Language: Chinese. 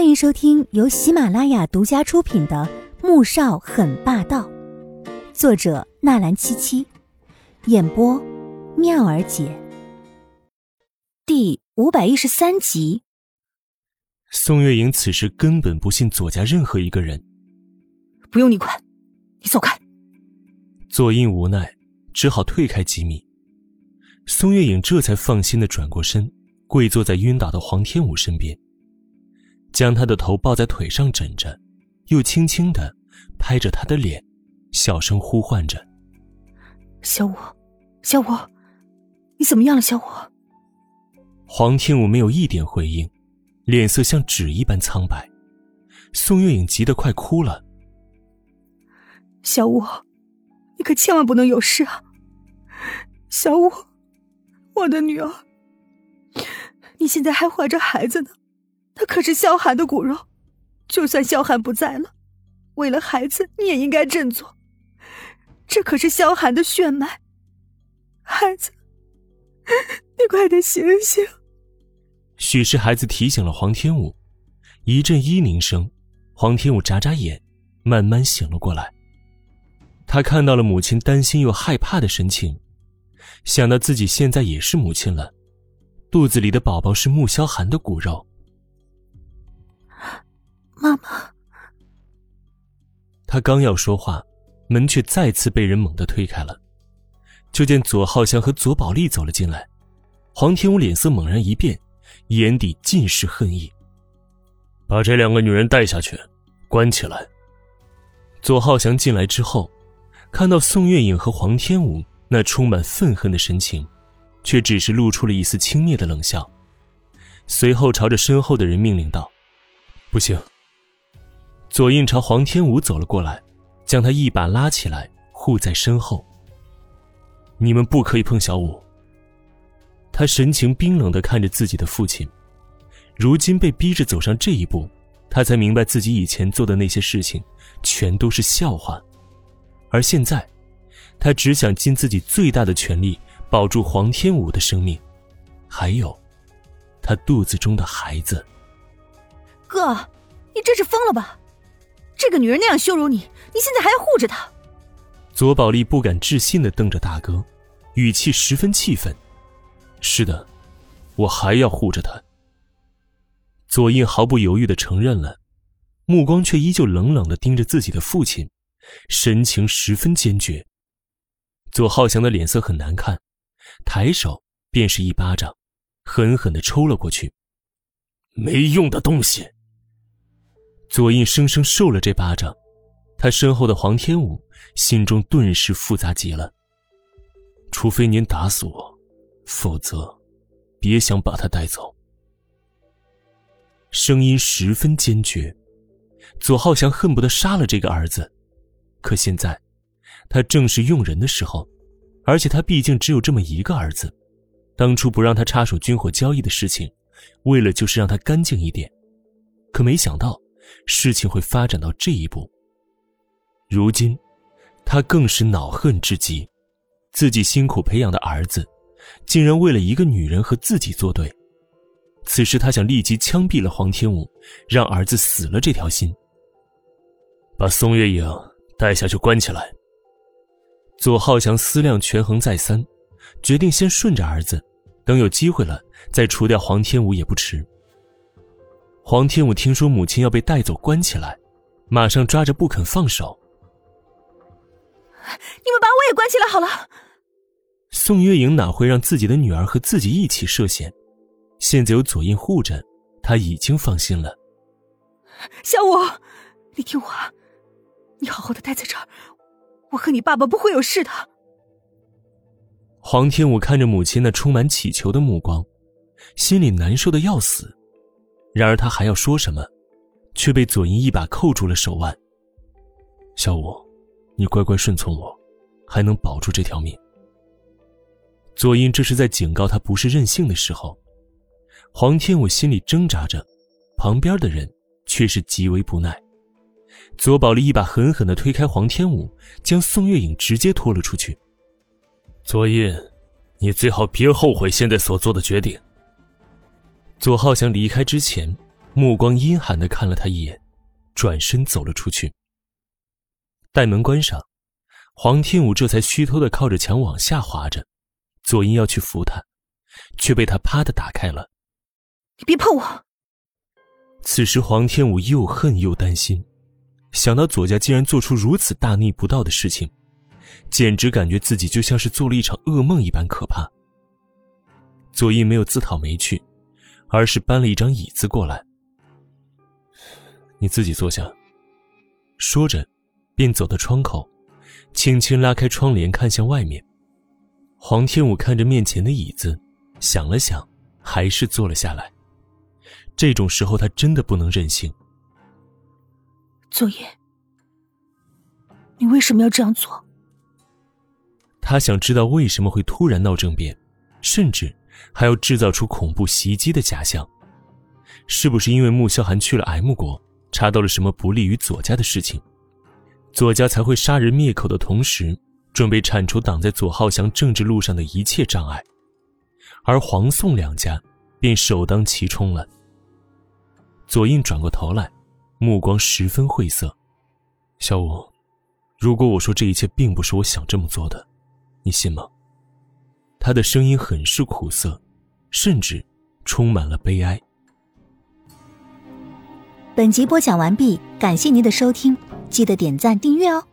欢迎收听由喜马拉雅独家出品的《穆少很霸道》，作者纳兰七七，演播妙儿姐。第五百一十三集。宋月莹此时根本不信左家任何一个人。不用你管，你走开。左印无奈，只好退开几米。宋月影这才放心的转过身，跪坐在晕倒的黄天武身边。将他的头抱在腿上枕着，又轻轻的拍着他的脸，小声呼唤着：“小五，小五，你怎么样了，小五？”黄天武没有一点回应，脸色像纸一般苍白。宋月影急得快哭了：“小五，你可千万不能有事啊！小五，我的女儿，你现在还怀着孩子呢。”他可是萧寒的骨肉，就算萧寒不在了，为了孩子，你也应该振作。这可是萧寒的血脉，孩子，你快点醒醒！许是孩子提醒了黄天武，一阵咿咛声，黄天武眨眨眼，慢慢醒了过来。他看到了母亲担心又害怕的神情，想到自己现在也是母亲了，肚子里的宝宝是穆萧寒的骨肉。妈妈，他刚要说话，门却再次被人猛地推开了。就见左浩翔和左宝丽走了进来，黄天武脸色猛然一变，眼底尽是恨意。把这两个女人带下去，关起来。左浩翔进来之后，看到宋月影和黄天武那充满愤恨的神情，却只是露出了一丝轻蔑的冷笑，随后朝着身后的人命令道：“不行。”左印朝黄天武走了过来，将他一把拉起来，护在身后。你们不可以碰小五。他神情冰冷的看着自己的父亲，如今被逼着走上这一步，他才明白自己以前做的那些事情，全都是笑话。而现在，他只想尽自己最大的全力保住黄天武的生命，还有，他肚子中的孩子。哥，你这是疯了吧？这个女人那样羞辱你，你现在还要护着她？左宝丽不敢置信的瞪着大哥，语气十分气愤。是的，我还要护着她。左印毫不犹豫的承认了，目光却依旧冷冷的盯着自己的父亲，神情十分坚决。左浩翔的脸色很难看，抬手便是一巴掌，狠狠的抽了过去。没用的东西！左印生生受了这巴掌，他身后的黄天武心中顿时复杂极了。除非您打死我，否则，别想把他带走。声音十分坚决，左浩翔恨不得杀了这个儿子，可现在，他正是用人的时候，而且他毕竟只有这么一个儿子。当初不让他插手军火交易的事情，为了就是让他干净一点，可没想到。事情会发展到这一步。如今，他更是恼恨至极，自己辛苦培养的儿子，竟然为了一个女人和自己作对。此时，他想立即枪毙了黄天武，让儿子死了这条心。把宋月影带下去关起来。左浩翔思量权衡再三，决定先顺着儿子，等有机会了再除掉黄天武也不迟。黄天武听说母亲要被带走关起来，马上抓着不肯放手。你们把我也关起来好了。宋月莹哪会让自己的女儿和自己一起涉险？现在有左印护着，她已经放心了。小五，你听话，你好好的待在这儿，我和你爸爸不会有事的。黄天武看着母亲那充满乞求的目光，心里难受的要死。然而他还要说什么，却被左英一把扣住了手腕。小五，你乖乖顺从我，还能保住这条命。左英这是在警告他不是任性的时候。黄天武心里挣扎着，旁边的人却是极为不耐。左宝丽一把狠狠的推开黄天武，将宋月影直接拖了出去。左印，你最好别后悔现在所做的决定。左浩翔离开之前，目光阴寒的看了他一眼，转身走了出去。待门关上，黄天武这才虚脱的靠着墙往下滑着。左英要去扶他，却被他啪的打开了。你别碰我！此时黄天武又恨又担心，想到左家竟然做出如此大逆不道的事情，简直感觉自己就像是做了一场噩梦一般可怕。左英没有自讨没趣，而是搬了一张椅子过来。你自己坐下。说着，便走到窗口，轻轻拉开窗帘，看向外面。黄天武看着面前的椅子，想了想，还是坐了下来。这种时候，他真的不能任性。左爷，你为什么要这样做？他想知道为什么会突然闹政变，甚至还要制造出恐怖袭击的假象。是不是因为穆萧寒去了 M 国，查到了什么不利于左家的事情，左家才会杀人灭口的同时，准备铲除挡在左浩翔政治路上的一切障碍，而黄宋两家便首当其冲了。左印转过头来，目光十分晦涩。小五，如果我说这一切并不是我想这么做的，你信吗？他的声音很是苦涩，甚至充满了悲哀。本集播讲完毕，感谢您的收听，记得点赞订阅哦。